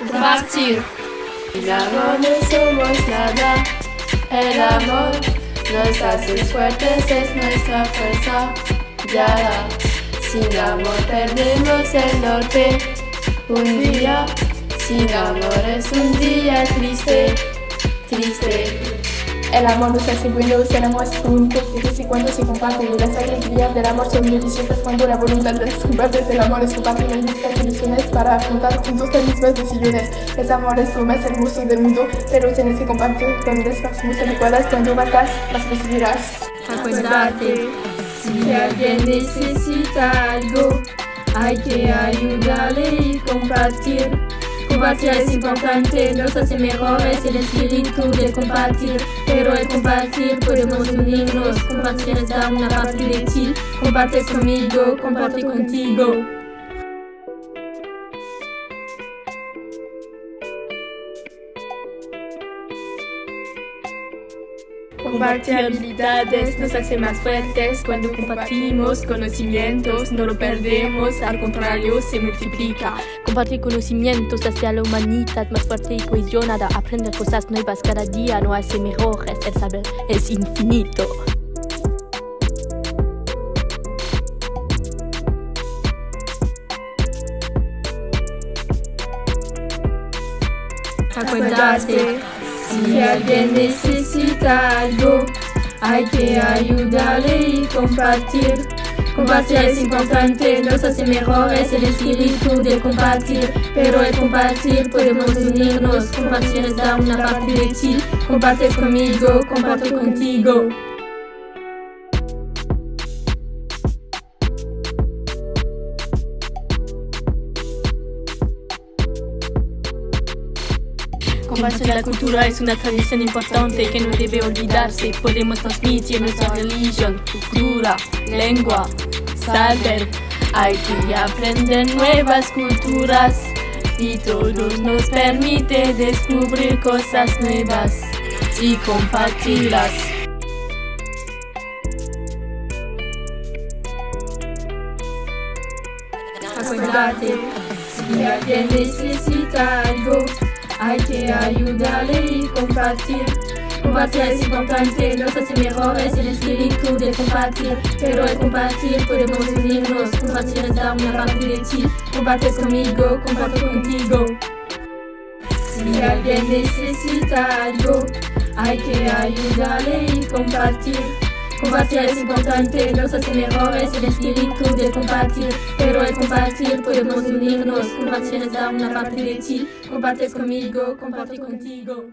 compartir. Sin amor no somos nada, el amor nos hace fuertes, es nuestra fuerza guiada. Sin amor perdemos el norte, un día sin amor es un día triste, triste. El amor nos hace buenos, el amor es único, y cuando se comparte. Las alegrías del amor son deliciosas cuando la voluntad de compartir el amor es compartir las mismas soluciones para afrontar juntos las mismas decisiones. El amor es lo más hermoso del mundo, pero tienes que compartir con las personas adecuadas. Cuando batas, las recibirás. Acuérdate, si alguien necesita algo, hay que ayudarle y compartir. Compartir es importante, nos hace mejores el espíritu de compartir. Pero el compartir podemos unirnos, compartir dar una parte de ti. Compartes conmigo, comparte contigo. Compartir habilidades nos hace más fuertes cuando compartimos conocimientos, no lo perdemos, al contrario se multiplica. Compartir conocimientos hace a la humanidad más fuerte y cohesionada. Aprender cosas nuevas cada día no hace mejores, el saber es infinito. Acuérdate, si alguien necesita algo, hay que ayudarle y compartir. Compartir es importante, nos hace mejores el espíritu de compartir. Pero el compartir podemos unirnos, compartir es dar una parte de ti. Compartes conmigo, comparto contigo. La cultura es una tradición importante que no debe olvidarse. Podemos transmitir nuestra religión, cultura, lengua, saber. Hay que aprender nuevas culturas y todos nos permite descubrir cosas nuevas y compartirlas. Acuérdate, si alguien necesita algo, hay que ayudarle y compartir. Compartir es importante, nos hace mejores el espíritu de compartir. Pero al compartir podemos unirnos, compartir es dar una parte de ti. Compartes conmigo, comparto contigo. Si alguien necesita algo, hay que ayudarle y compartir. Compartir es importante, nos hace mejores el espíritu de compartir. Pero al compartir podemos unirnos, compartir es dar una parte de ti. Compartes conmigo, comparto contigo.